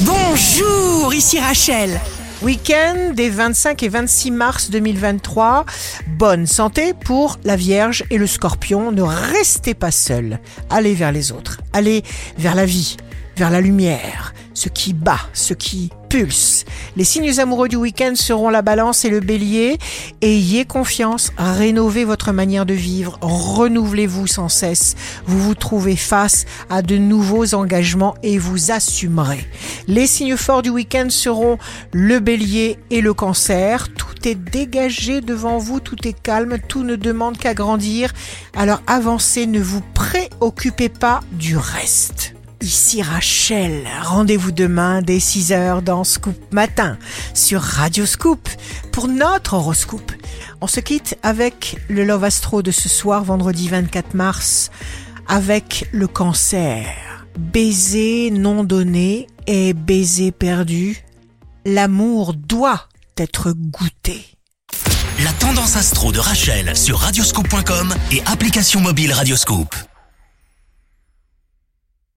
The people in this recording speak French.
Bonjour, ici Rachel. Week-end des 25 et 26 mars 2023. Bonne santé pour la Vierge et le Scorpion. Ne restez pas seuls. Allez vers les autres. Allez vers la vie, vers la lumière, ce qui bat, ce qui pulse. Les signes amoureux du week-end seront la balance et le bélier. Ayez confiance, rénovez votre manière de vivre, renouvelez-vous sans cesse. Vous vous trouvez face à de nouveaux engagements et vous assumerez. Les signes forts du week-end seront le bélier et le cancer. Tout est dégagé devant vous, tout est calme, tout ne demande qu'à grandir. Alors avancez, ne vous préoccupez pas du reste. Ici Rachel, rendez-vous demain dès 6h dans Scoop Matin sur Radio Scoop pour notre horoscope. On se quitte avec le Love Astro de ce soir, vendredi 24 mars, avec le cancer. Baiser non donné et baiser perdu. L'amour doit être goûté. La tendance astro de Rachel sur radioscope.com et application mobile Radioscope.